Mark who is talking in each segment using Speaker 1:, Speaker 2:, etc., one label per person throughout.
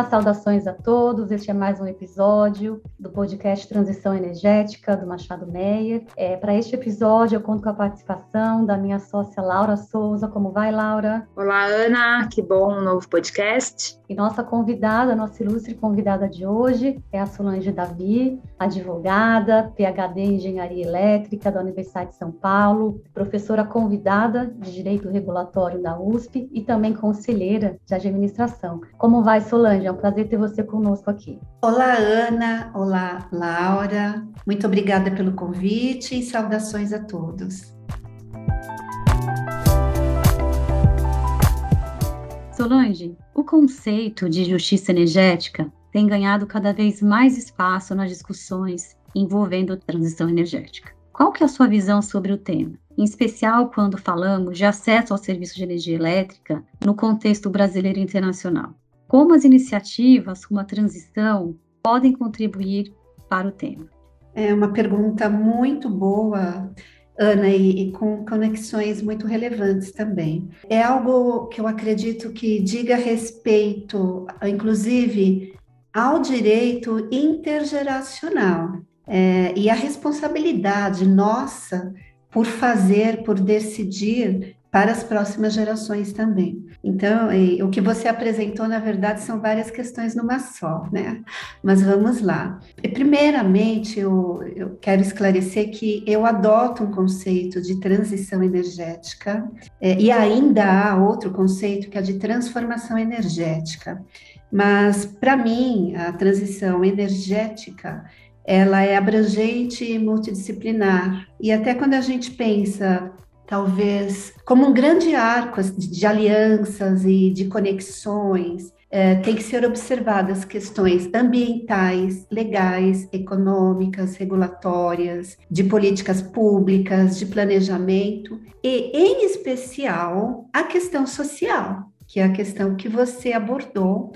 Speaker 1: Olá, saudações a todos. Este é mais um episódio do podcast Transição Energética do Machado Meyer. É, Para este episódio, eu conto com a participação da minha sócia Laura Souza. Como vai, Laura?
Speaker 2: Olá, Ana. Que bom um novo podcast.
Speaker 1: E nossa convidada, nossa ilustre convidada de hoje é a Solange Davi, advogada, PhD em Engenharia Elétrica da Universidade de São Paulo, professora convidada de Direito Regulatório da USP e também conselheira de administração. Como vai, Solange? É um prazer ter você conosco aqui.
Speaker 3: Olá, Ana. Olá, Laura. Muito obrigada pelo convite e saudações a todos.
Speaker 1: Solange, o conceito de justiça energética tem ganhado cada vez mais espaço nas discussões envolvendo transição energética. Qual que é a sua visão sobre o tema? Em especial quando falamos de acesso ao serviço de energia elétrica no contexto brasileiro e internacional. Como as iniciativas como a transição podem contribuir para o tema?
Speaker 3: É uma pergunta muito boa Ana, e, e, com conexões muito relevantes também. É algo que eu acredito que diga respeito, inclusive, ao direito intergeracional é, e a responsabilidade nossa por fazer, por decidir para as próximas gerações também. Então, o que você apresentou, na verdade, são várias questões numa só, né? Mas vamos lá. Primeiramente, eu, eu quero esclarecer que eu adoto um conceito de transição energética, é, e ainda há outro conceito que é de transformação energética. Mas, para mim, a transição energética ela é abrangente e multidisciplinar. E até quando a gente pensa talvez como um grande arco de alianças e de conexões. É, tem que ser observadas questões ambientais, legais, econômicas, regulatórias, de políticas públicas, de planejamento e, em especial, a questão social, que é a questão que você abordou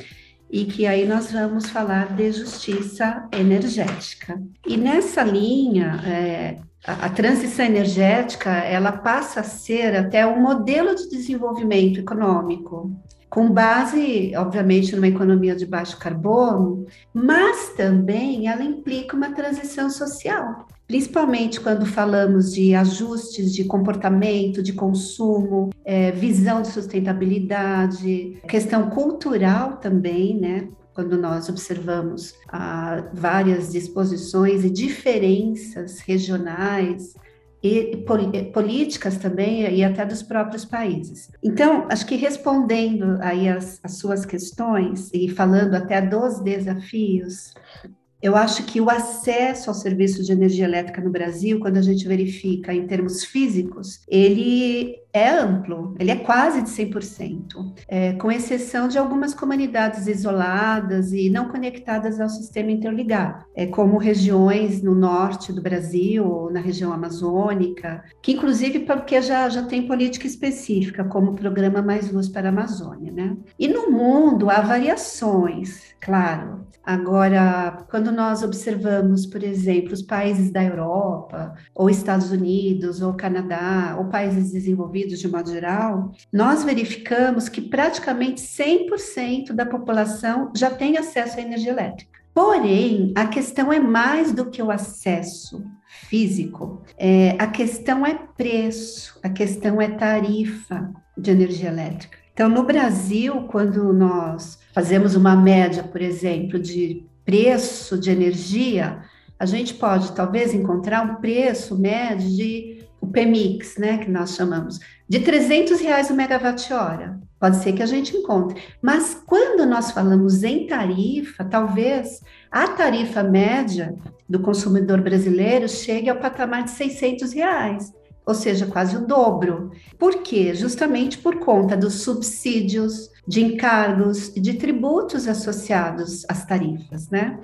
Speaker 3: e que aí nós vamos falar de justiça energética. E nessa linha, é, a, transição energética ela passa a ser até um modelo de desenvolvimento econômico com base, obviamente, numa economia de baixo carbono, mas também ela implica uma transição social, principalmente quando falamos de ajustes de comportamento, de consumo, é, visão de sustentabilidade, questão cultural também, né? Quando nós observamos ah, várias disposições e diferenças regionais e políticas também e até dos próprios países. Então, acho que respondendo aí as, as suas questões e falando até dos desafios, eu acho que o acesso ao serviço de energia elétrica no Brasil, quando a gente verifica em termos físicos, ele é amplo, ele é quase de 100%, é, com exceção de algumas comunidades isoladas e não conectadas ao sistema interligado, é, como regiões no norte do Brasil, na região amazônica, que inclusive porque já, já tem política específica, como o programa Mais Luz para a Amazônia, né? E no mundo há variações, claro. Agora, quando nós observamos, por exemplo, os países da Europa, ou Estados Unidos, ou Canadá, ou países desenvolvidos, de modo geral, nós verificamos que praticamente 100% da população já tem acesso à energia elétrica. Porém, a questão é mais do que o acesso físico, é, a questão é preço, a questão é tarifa de energia elétrica. Então, no Brasil, quando nós fazemos uma média, por exemplo, de preço de energia, a gente pode talvez encontrar um preço médio de o PMix, né, que nós chamamos, de 300 reais o megawatt-hora. Pode ser que a gente encontre. Mas quando nós falamos em tarifa, talvez a tarifa média do consumidor brasileiro chegue ao patamar de 600 reais, ou seja, quase o dobro. Por quê? Justamente por conta dos subsídios, de encargos e de tributos associados às tarifas, né?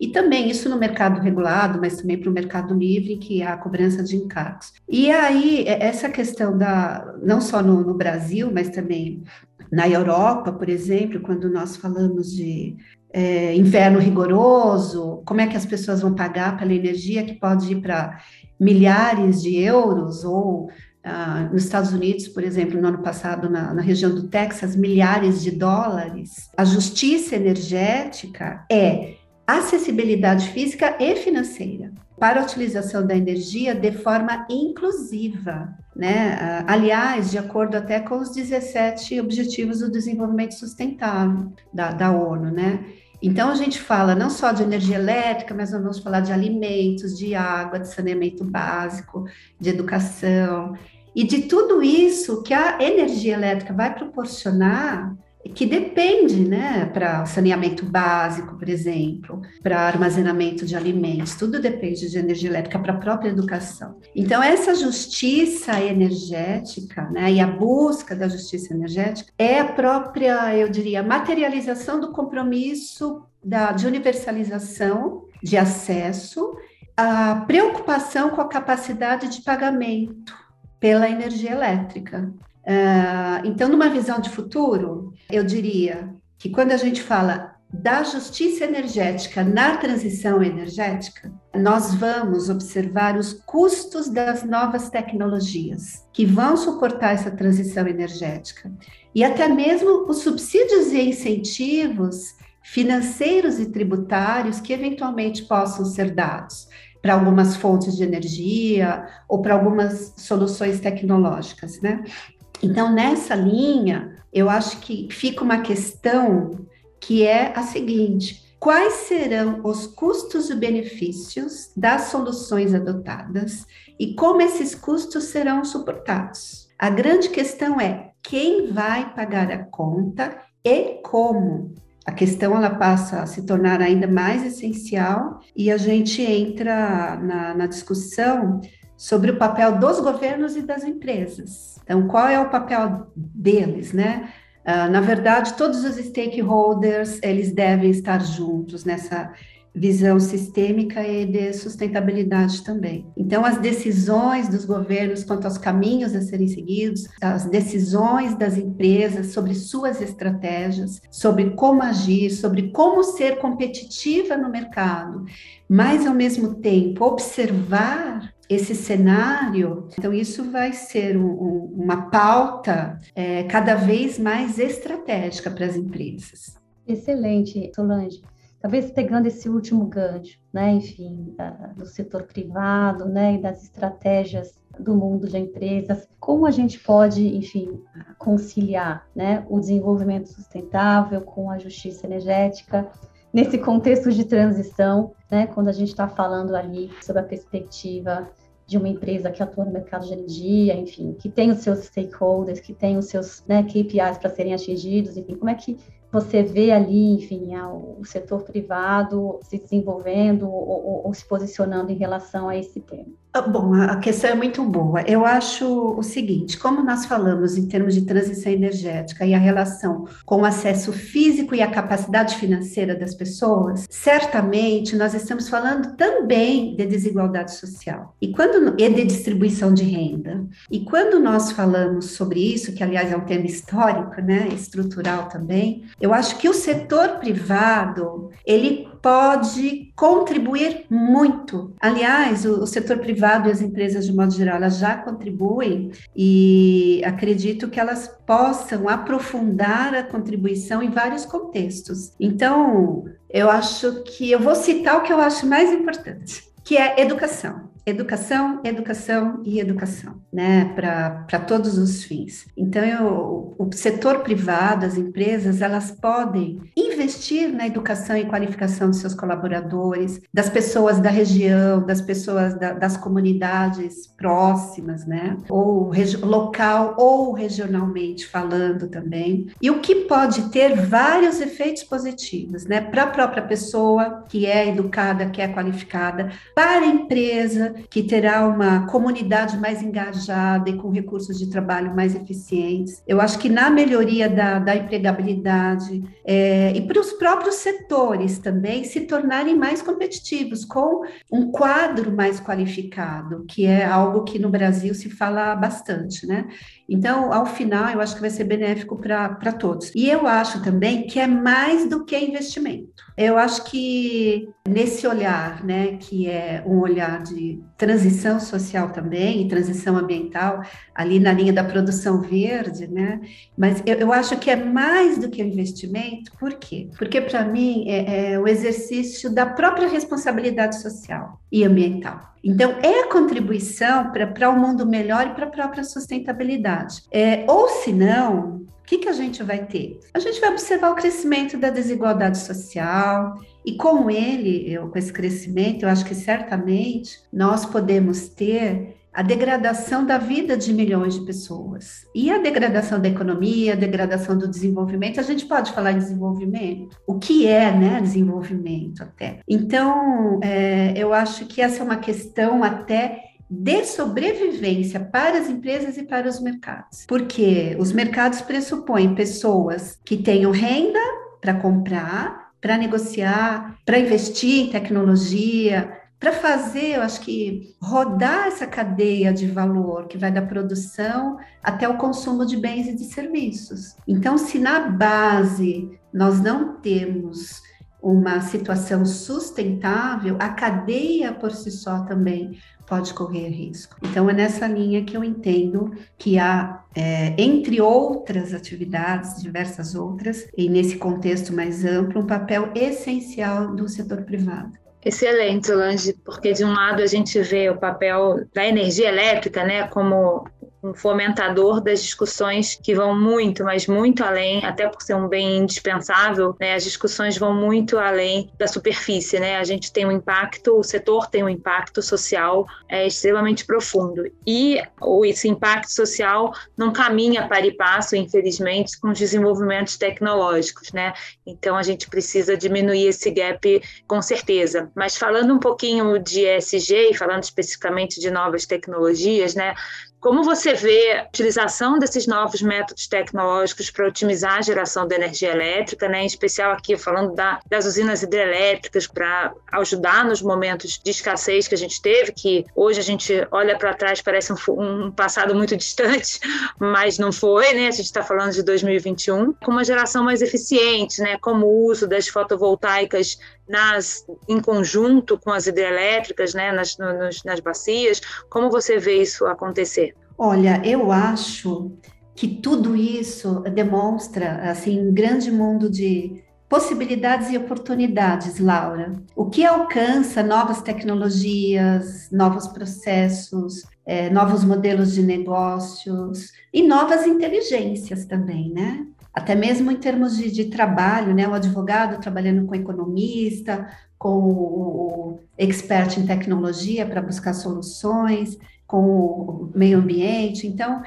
Speaker 3: E também isso no mercado regulado, mas também para o mercado livre, que é a cobrança de encargos. E aí, é, essa questão da, não só no, no Brasil, mas também na Europa, por exemplo, quando nós falamos de é, inverno rigoroso, como é que as pessoas vão pagar pela energia que pode ir para milhares de euros ou ah, nos Estados Unidos, por exemplo, no ano passado, na, na, região do Texas, milhares de dólares. A justiça energética é acessibilidade física e financeira para a utilização da energia de forma inclusiva, né? Ah, aliás, de acordo até com os 17 Objetivos do Desenvolvimento Sustentável da, da ONU, né? Então, a gente fala não só de energia elétrica, mas vamos falar de alimentos, de água, de saneamento básico, de educação, e de tudo isso que a energia elétrica vai proporcionar, que depende, né, para saneamento básico, por exemplo, para armazenamento de alimentos, tudo depende de energia elétrica para a própria educação. Então, essa justiça energética, né, e a busca da justiça energética é a própria, eu diria, materialização do compromisso da, de universalização de acesso, a preocupação com a capacidade de pagamento pela energia elétrica. Uh, então, numa visão de futuro, eu diria que quando a gente fala da justiça energética na transição energética, nós vamos observar os custos das novas tecnologias que vão suportar essa transição energética e até mesmo os subsídios e incentivos financeiros e tributários que eventualmente possam ser dados para algumas fontes de energia ou para algumas soluções tecnológicas, né? Então, nessa linha, eu acho que fica uma questão que é a seguinte: quais serão os custos e benefícios das soluções adotadas e como esses custos serão suportados? A grande questão é quem vai pagar a conta e como a questão ela passa a se tornar ainda mais essencial e a gente entra na, na discussão sobre o papel dos governos e das empresas. Então, qual é o papel deles, né? Uh, na verdade, todos os stakeholders eles devem estar juntos nessa visão sistêmica e de sustentabilidade também. Então, as decisões dos governos quanto aos caminhos a serem seguidos, as decisões das empresas sobre suas estratégias, sobre como agir, sobre como ser competitiva no mercado, mas ao mesmo tempo observar esse cenário, então isso vai ser um, um, uma pauta é, cada vez mais estratégica para as empresas.
Speaker 1: Excelente, Solange talvez pegando esse último gancho, né, enfim, da, do setor privado, né, e das estratégias do mundo de empresas, como a gente pode, enfim, conciliar, né, o desenvolvimento sustentável com a justiça energética nesse contexto de transição, né, quando a gente está falando ali sobre a perspectiva de uma empresa que atua no mercado de energia, enfim, que tem os seus stakeholders, que tem os seus né, KPIs para serem atingidos, enfim, como é que você vê ali, enfim, o setor privado se desenvolvendo ou, ou, ou se posicionando em relação a esse tema?
Speaker 3: Ah, bom, a questão é muito boa. Eu acho o seguinte: como nós falamos em termos de transição energética e a relação com o acesso físico e a capacidade financeira das pessoas, certamente nós estamos falando também de desigualdade social e quando e de distribuição de renda. E quando nós falamos sobre isso, que aliás é um tema histórico, né, estrutural também, eu acho que o setor privado ele pode contribuir muito. Aliás, o, o, setor privado e as empresas, de modo geral, elas já contribuem e acredito que elas possam aprofundar a contribuição em vários contextos. Então, eu acho que eu vou citar o que eu acho mais importante, que é educação educação, educação e educação, né, para todos os fins. Então, eu, o setor privado, as empresas, elas podem investir na educação e qualificação dos seus colaboradores, das pessoas da região, das pessoas da, das comunidades próximas, né, ou local ou regionalmente falando também, e o que pode ter vários efeitos positivos, né, para a própria pessoa que é educada, que é qualificada, para a empresa, que terá uma comunidade mais engajada e com recursos de trabalho mais eficientes. Eu acho que na melhoria da, da empregabilidade é, e para os próprios setores também se tornarem mais competitivos, com um quadro mais qualificado, que é algo que no Brasil se fala bastante, né? Então, ao final, eu acho que vai ser benéfico para todos. E eu acho também que é mais do que investimento. Eu acho que nesse olhar, né, que é um olhar de transição social também transição ambiental, ali na linha da produção verde, né, mas eu, eu acho que é mais do que investimento, por quê? Porque para mim é, é o exercício da própria responsabilidade social e ambiental. Então, é a contribuição para um mundo melhor e para a própria sustentabilidade. É, ou se não, o que, que a gente vai ter? A gente vai observar o crescimento da desigualdade social, e com ele, eu, com esse crescimento, eu acho que certamente nós podemos ter a degradação da vida de milhões de pessoas. E a degradação da economia, a degradação do desenvolvimento, a gente pode falar em desenvolvimento? O que é né, desenvolvimento até? Então, é, eu acho que essa é uma questão até de sobrevivência para as empresas e para os mercados. Porque os mercados pressupõem pessoas que tenham renda para comprar, para negociar, para investir em tecnologia, para fazer, eu acho que rodar essa cadeia de valor que vai da produção até o consumo de bens e de serviços. Então, se na base nós não temos uma situação sustentável, a cadeia por si só também pode correr risco. Então, é nessa linha que eu entendo que há, é, entre outras atividades, diversas outras, e nesse contexto mais amplo, um papel essencial do setor privado.
Speaker 2: Excelente, Solange, porque de um lado a gente vê o papel da energia elétrica, né, como um fomentador das discussões que vão muito, mas muito além, até por ser um bem indispensável, né, as discussões vão muito além da superfície, né? A gente tem um impacto, o setor tem um impacto social é, extremamente profundo e esse impacto social não caminha para e passo, infelizmente, com os desenvolvimentos tecnológicos, né? Então a gente precisa diminuir esse gap com certeza. Mas falando um pouquinho de ESG falando especificamente de novas tecnologias, né? Como você vê a utilização desses novos métodos tecnológicos para otimizar a geração de energia elétrica, né? em especial aqui falando da, das usinas hidrelétricas, para ajudar nos momentos de escassez que a gente teve, que hoje a gente olha para trás, parece um, um, passado muito distante, mas não foi, né? A gente está falando de 2021, com uma geração mais eficiente, né? como o uso das fotovoltaicas nas, em conjunto com as hidrelétricas, né? nas, nos, nas bacias. Como você vê isso acontecer?
Speaker 3: Olha, eu acho que tudo isso demonstra assim um grande mundo de possibilidades e oportunidades, Laura. O que alcança novas tecnologias, novos processos, é, novos modelos de negócios e novas inteligências também, né? Até mesmo em termos de, de trabalho, né? O advogado trabalhando com economista, com o expert em tecnologia para buscar soluções com o meio ambiente. Então,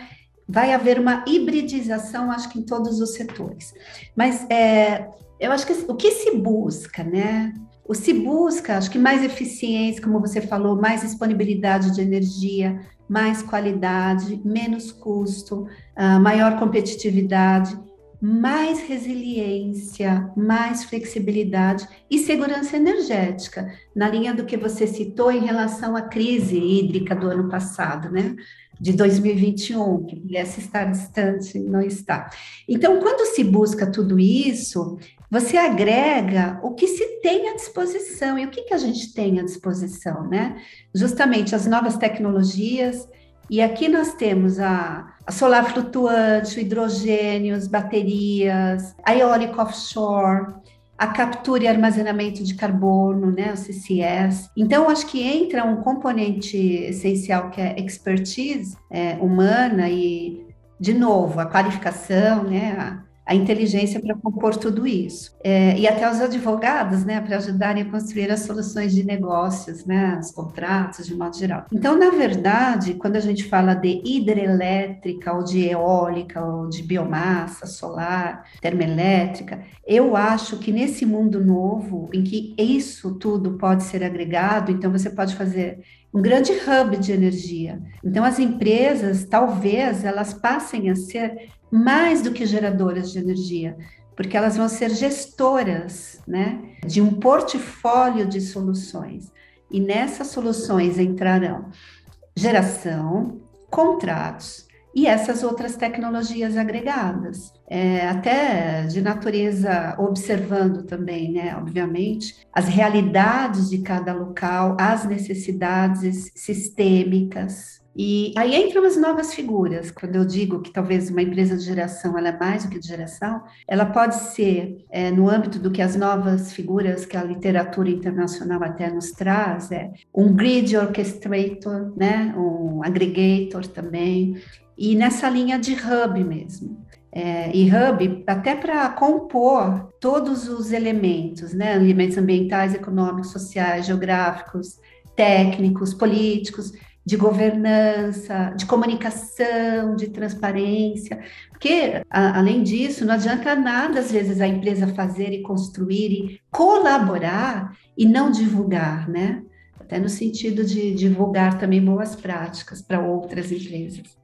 Speaker 3: vai haver uma hibridização, acho que em todos os setores. Mas é, eu acho que o que se busca, né? O se busca, acho que mais eficiência, como você falou, mais disponibilidade de energia, mais qualidade, menos custo, uh, maior competitividade mais resiliência, mais flexibilidade e segurança energética, na linha do que você citou em relação à crise hídrica do ano passado, né? De 2021, que pudesse estar distante, não está. Então, quando se busca tudo isso, você agrega o que se tem à disposição. E o que, que a gente tem à disposição, né? Justamente as novas tecnologias, e aqui nós temos a, solar flutuante, o hidrogênio, as baterias, a eólica offshore, a captura e armazenamento de carbono, né, o CCS. Então, acho que entra um componente essencial que é expertise é, humana e, de novo, a qualificação, né, a, a inteligência para compor tudo isso. É, e até os advogados, né, para ajudarem a construir as soluções de negócios, né, os contratos, de modo geral. Então, na verdade, quando a gente fala de hidrelétrica, ou de eólica, ou de biomassa, solar, termoelétrica, eu acho que nesse mundo novo, em que isso tudo pode ser agregado, então você pode fazer um grande hub de energia. Então, as empresas, talvez, elas passem a ser mais do que geradoras de energia, porque elas vão ser gestoras né, de um portfólio de soluções. E nessas soluções entrarão geração, contratos, e essas outras tecnologias agregadas, é, até de natureza observando também, né, obviamente, as realidades de cada local, as necessidades sistêmicas. E aí entram as novas figuras. Quando eu digo que talvez uma empresa de geração ela é mais do que de geração, ela pode ser, é, no âmbito do que as novas figuras que a literatura internacional até nos traz, é um grid orchestrator, né, um aggregator também, e nessa linha de hub mesmo. É, e hub até para compor todos os elementos, né? Elementos ambientais, econômicos, sociais, geográficos, técnicos, políticos, de governança, de comunicação, de transparência, porque, a, além disso, não adianta nada, às vezes, a empresa fazer e construir e colaborar e não divulgar, né? Até no sentido de divulgar também boas práticas para outras empresas.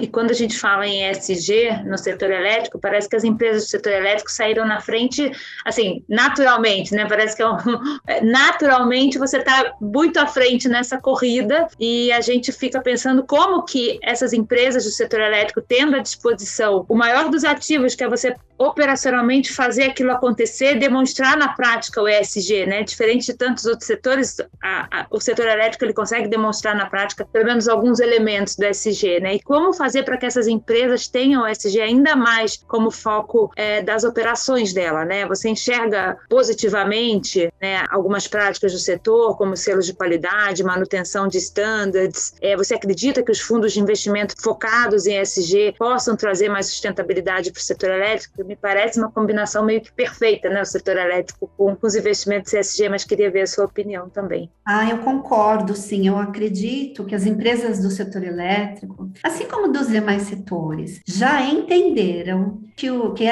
Speaker 2: E quando a gente fala em ESG no setor elétrico, parece que as empresas do setor elétrico saíram na frente, assim, naturalmente, né? Parece que é um, naturalmente você está muito à frente nessa corrida e a gente fica pensando como que essas empresas do setor elétrico, tendo à disposição o maior dos ativos, que é você operacionalmente fazer aquilo acontecer, demonstrar na prática o ESG, né? Diferente de tantos outros setores, a, a, o setor elétrico ele consegue demonstrar na prática pelo menos alguns elementos do ESG, né? E como fazer para que essas empresas tenham o ESG ainda mais como foco é, das operações dela, né? Você enxerga positivamente né, algumas práticas do setor, como selos de qualidade, manutenção de standards. É, você acredita que os fundos de investimento focados em ESG possam trazer mais sustentabilidade para o setor elétrico? me parece uma combinação meio que perfeita, né? O setor elétrico com, com os investimentos ESG, mas queria ver a sua opinião também.
Speaker 3: Ah, eu concordo, sim. Eu acredito que as empresas do setor elétrico, assim como dos demais setores, já entenderam que o que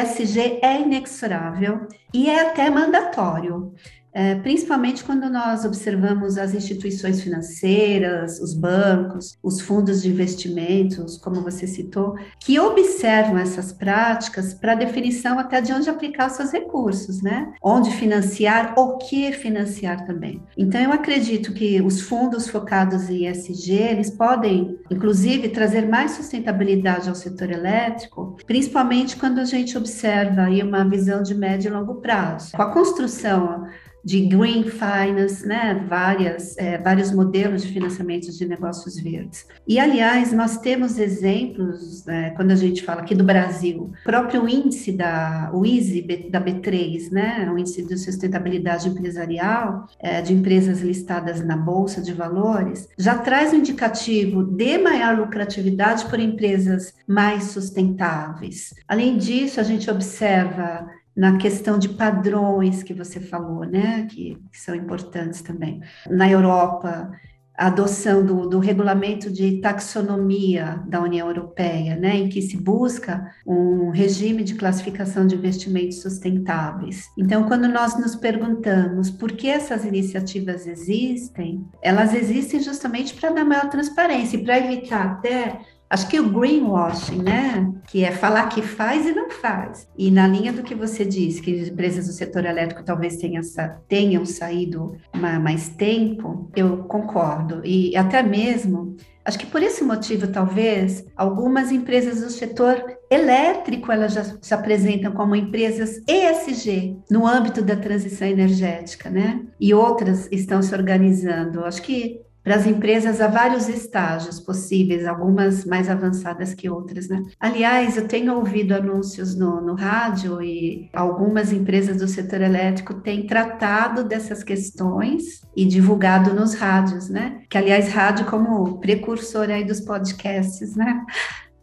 Speaker 3: é inexorável e é até mandatório. É, principalmente quando nós observamos as instituições financeiras, os bancos, os fundos de investimentos, como você citou, que observam essas práticas para definição até de onde aplicar seus recursos, né? Onde financiar, o que financiar também. Então, eu acredito que os fundos focados em ESG, eles podem, inclusive, trazer mais sustentabilidade ao setor elétrico, principalmente quando a gente observa aí uma visão de médio e longo prazo. Com a construção de green finance, né, várias, é, vários modelos de financiamento de negócios verdes. E, aliás, nós temos exemplos, né, quando a gente fala aqui do Brasil, o próprio índice da, o ISE da B3, né, o índice de sustentabilidade empresarial, é, de empresas listadas na Bolsa de Valores, já traz um indicativo de maior lucratividade por empresas mais sustentáveis. Além disso, a gente observa na questão de padrões que você falou, né, que, que são importantes também. Na Europa, a adoção do, do, regulamento de taxonomia da União Europeia, né, em que se busca um regime de classificação de investimentos sustentáveis. Então, quando nós nos perguntamos por que essas iniciativas existem, elas existem justamente para dar maior transparência e para evitar até Acho que o greenwashing, né, que é falar que faz e não faz. E na linha do que você disse, que as empresas do setor elétrico talvez tenham, saído mais tempo, eu concordo. E até mesmo, acho que por esse motivo, talvez, algumas empresas do setor elétrico, elas já se apresentam como empresas ESG, no âmbito da transição energética, né? E outras estão se organizando. Acho que para as empresas há vários estágios possíveis, algumas mais avançadas que outras, né? Aliás, eu tenho ouvido anúncios no, no rádio e algumas empresas do setor elétrico têm tratado dessas questões e divulgado nos rádios, né? Que, aliás, rádio como precursor aí dos podcasts, né?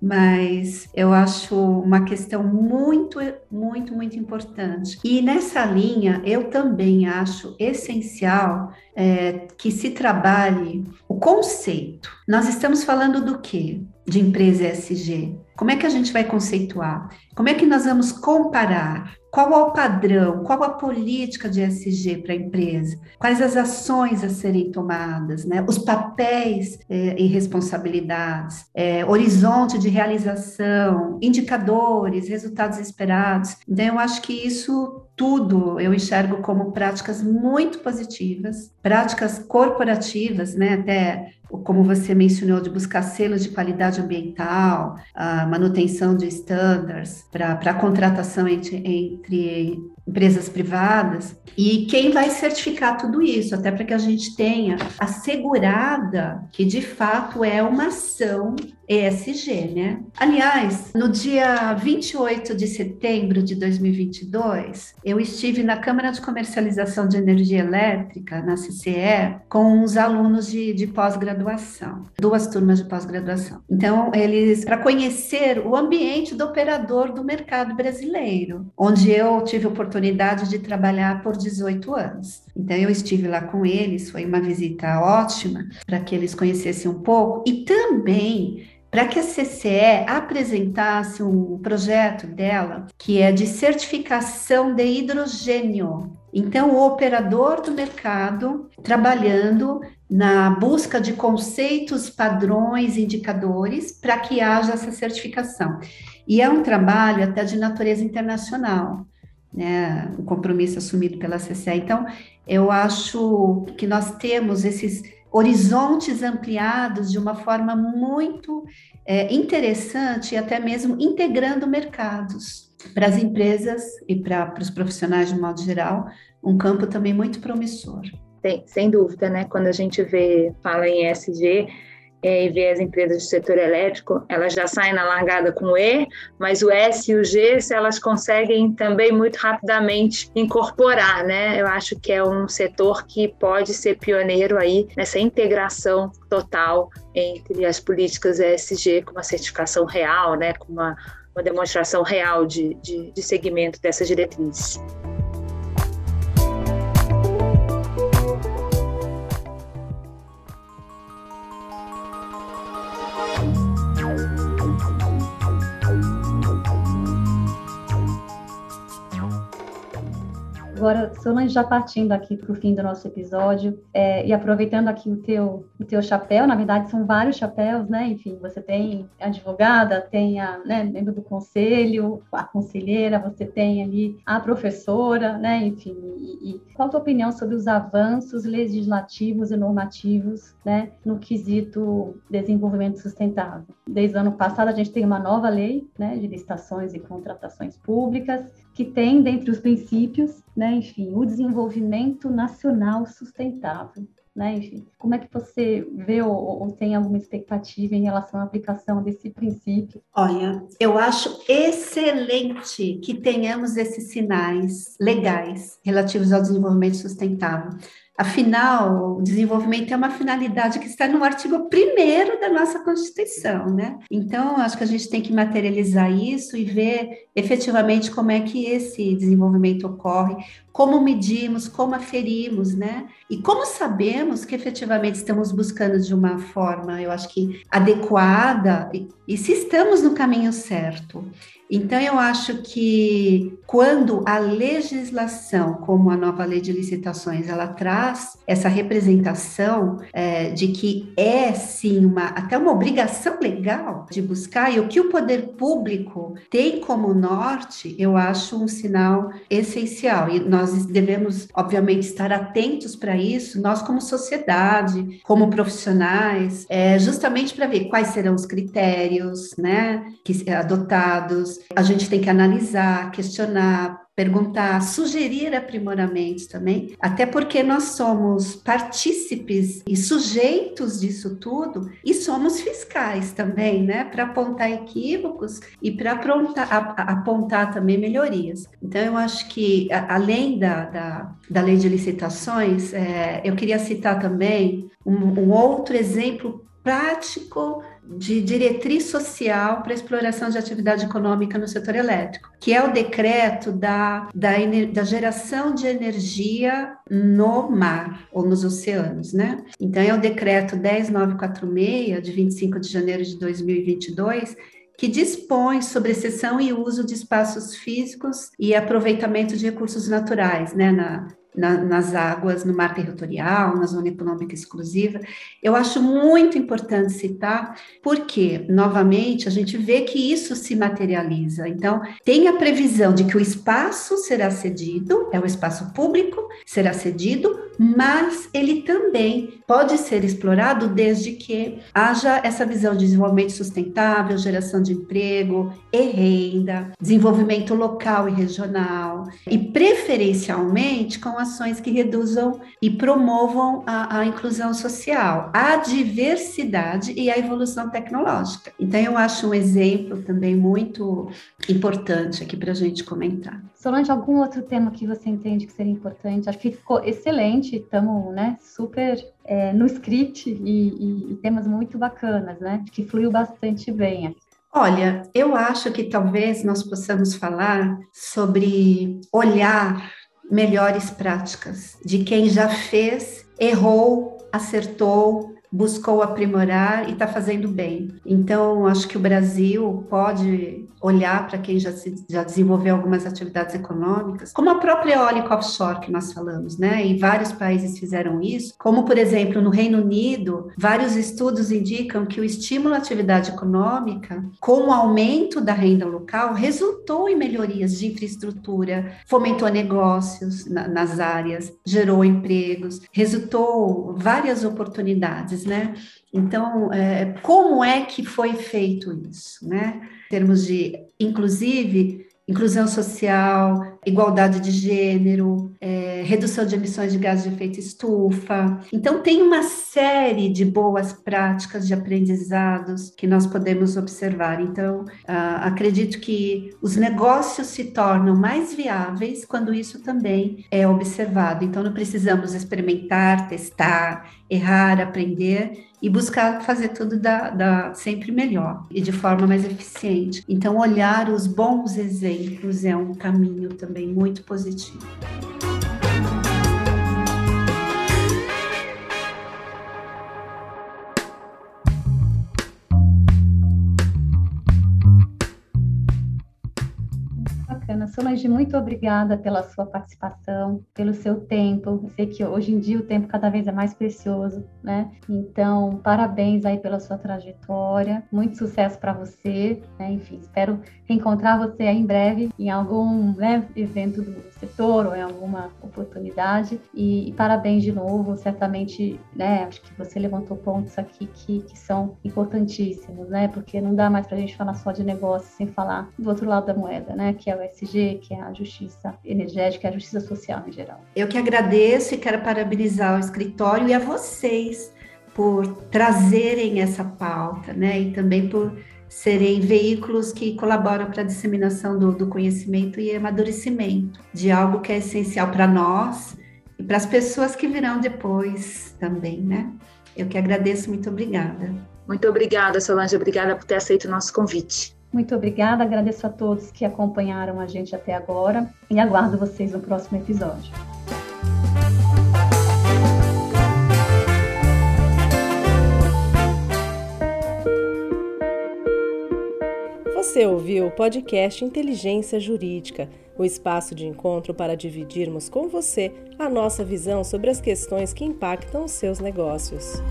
Speaker 3: Mas eu acho uma questão muito, muito, muito importante. E nessa linha, eu também acho essencial é, que se trabalhe o conceito. Nós estamos falando do quê? De empresa ESG. Como é que a gente vai conceituar? Como é que nós vamos comparar? Qual é o padrão, qual a política de ESG para a empresa, quais as ações a serem tomadas, né? os papéis eh, e responsabilidades, eh, horizonte de realização, indicadores, resultados esperados. Então, eu acho que isso tudo eu enxergo como práticas muito positivas, práticas corporativas, né? Até como você mencionou, de buscar selos de qualidade ambiental, a manutenção de standards para contratação entre, entre empresas privadas, e quem vai certificar tudo isso, até para que a gente tenha assegurada que de fato é uma ação ESG, né? Aliás, no dia 28 de setembro de 2022, eu estive na Câmara de Comercialização de Energia Elétrica, na CCE, com uns alunos de, de pós-graduação, duas turmas de pós-graduação. Então, eles, para conhecer o ambiente do operador do mercado brasileiro, onde eu tive a oportunidade de trabalhar por 18 anos. Então, eu estive lá com eles, foi uma visita ótima, para que eles conhecessem um pouco, e também para que a CCE apresentasse um projeto dela que é de certificação de hidrogênio. Então, o operador do mercado trabalhando na busca de conceitos, padrões, indicadores para que haja essa certificação. E é um trabalho até de natureza internacional, né? Um compromisso assumido pela CCE. Então, eu acho que nós temos esses horizontes ampliados de uma forma muito é, interessante e até mesmo integrando mercados para as empresas e para, os profissionais de modo geral, um campo também muito promissor.
Speaker 2: Sem, sem dúvida, né? Quando a gente vê, fala em ESG, é, e ver as empresas do setor elétrico, elas já saem na largada com o E, mas o S e o G, elas conseguem também muito rapidamente incorporar, né? Eu acho que é um setor que pode ser pioneiro aí nessa integração total entre as políticas ESG com uma certificação real, né? Com uma, uma demonstração real de, de, de segmento dessas diretrizes.
Speaker 1: Agora, Solange, já partindo aqui para o fim do nosso episódio, é, e aproveitando aqui o teu, o teu chapéu, na verdade são vários chapéus, né? Enfim, você tem advogada, tem a né, membro do conselho, a conselheira, você tem ali a professora, né? Enfim, e, e qual a tua opinião sobre os avanços legislativos e normativos, né? No quesito desenvolvimento sustentável? Desde o ano passado a gente tem uma nova lei, né? De licitações e contratações públicas, que tem dentre os princípios, né, enfim, o desenvolvimento nacional sustentável. Né, enfim, como é que você vê ou, ou, tem alguma expectativa em relação à aplicação desse princípio?
Speaker 3: Olha, eu acho excelente que tenhamos esses sinais legais relativos ao desenvolvimento sustentável. Afinal, o desenvolvimento é uma finalidade que está no artigo 1 da nossa Constituição, né? Então, acho que a gente tem que materializar isso e ver efetivamente como é que esse desenvolvimento ocorre, como medimos, como aferimos, né? E como sabemos que efetivamente estamos buscando de uma forma, eu acho que adequada, e, e se estamos no caminho certo. Então, eu acho que quando a legislação, como a nova lei de licitações, ela traz essa representação é, de que é sim uma até uma obrigação legal de buscar, e o que o poder público tem como norte, eu acho um sinal essencial. E nós devemos, obviamente, estar atentos para isso, nós, como sociedade, como profissionais, é, justamente para ver quais serão os critérios né, que, adotados. A gente tem que analisar, questionar, perguntar, sugerir aprimoramentos também, até porque nós somos partícipes e sujeitos disso tudo e somos fiscais também, né, para apontar equívocos e para apontar, também melhorias. Então, eu acho que, além da, da, da lei de licitações, é, eu queria citar também um, um outro exemplo prático de diretriz social para exploração de atividade econômica no setor elétrico, que é o decreto da, da, da, geração de energia no mar ou nos oceanos, né? Então, é o decreto 10946, de 25 de janeiro de 2022, que dispõe sobre exceção e uso de espaços físicos e aproveitamento de recursos naturais, né, na, na, nas águas, no mar territorial, na zona econômica exclusiva. Eu acho muito importante citar, porque, novamente, a gente vê que isso se materializa. Então, tem a previsão de que o espaço será cedido, é o espaço público, será cedido, mas ele também pode ser explorado desde que haja essa visão de desenvolvimento sustentável, geração de emprego e renda, desenvolvimento local e regional, e preferencialmente com ações que reduzam e promovam a, a inclusão social, a diversidade e a evolução tecnológica. Então, eu acho um exemplo também muito importante aqui para a gente comentar.
Speaker 1: Solange, algum outro tema que você entende que seria importante? Acho que ficou excelente, estamos né, super é, no script e, e, e, temas muito bacanas, né? Que fluiu bastante bem.
Speaker 3: Olha, eu acho que talvez nós possamos falar sobre olhar melhores práticas de quem já fez, errou, acertou, buscou aprimorar e está fazendo bem. Então, acho que o Brasil pode olhar para quem já, se, já desenvolveu algumas atividades econômicas, como a própria eólica offshore que nós falamos, né? E vários países fizeram isso, como, por exemplo, no Reino Unido, vários estudos indicam que o estímulo à atividade econômica, com o aumento da renda local, resultou em melhorias de infraestrutura, fomentou negócios na, nas áreas, gerou empregos, resultou várias oportunidades, né? Então, é, como é que foi feito isso, né? Em termos de, inclusive, inclusão social, igualdade de gênero, é, redução de emissões de gases de efeito estufa. Então, tem uma série de boas práticas de aprendizados que nós podemos observar. Então, ah, acredito que os negócios se tornam mais viáveis quando isso também é observado. Então, não precisamos experimentar, testar, errar, aprender e buscar fazer tudo da, da, sempre melhor e de forma mais eficiente. Então, olhar os bons exemplos é um caminho também muito positivo.
Speaker 1: Solange, muito obrigada pela sua participação, pelo seu tempo. Eu sei que hoje em dia o tempo cada vez é mais precioso, né? Então, parabéns aí pela sua trajetória. Muito sucesso para você. Né? Enfim, espero reencontrar você aí em breve em algum né, evento do setor ou em alguma oportunidade. E, e, parabéns de novo. Certamente, né? Acho que você levantou pontos aqui que, que são importantíssimos, né? Porque não dá mais para a gente falar só de negócio sem falar do outro lado da moeda, né? Que é o Que é a justiça energética, a justiça social em geral.
Speaker 3: Eu que agradeço e quero parabenizar o escritório e a vocês por trazerem essa pauta, né? E também por serem veículos que colaboram para a disseminação do, do conhecimento e amadurecimento de algo que é essencial para nós e para as pessoas que virão depois também, né? Eu que agradeço, muito obrigada.
Speaker 2: Muito obrigada, Solange, obrigada por ter aceito o nosso convite.
Speaker 1: Muito obrigada, agradeço a todos que acompanharam a gente até agora e aguardo vocês no próximo episódio.
Speaker 4: Você ouviu o podcast Inteligência Jurídica, o espaço de encontro para dividirmos com você a nossa visão sobre as questões que impactam os seus negócios.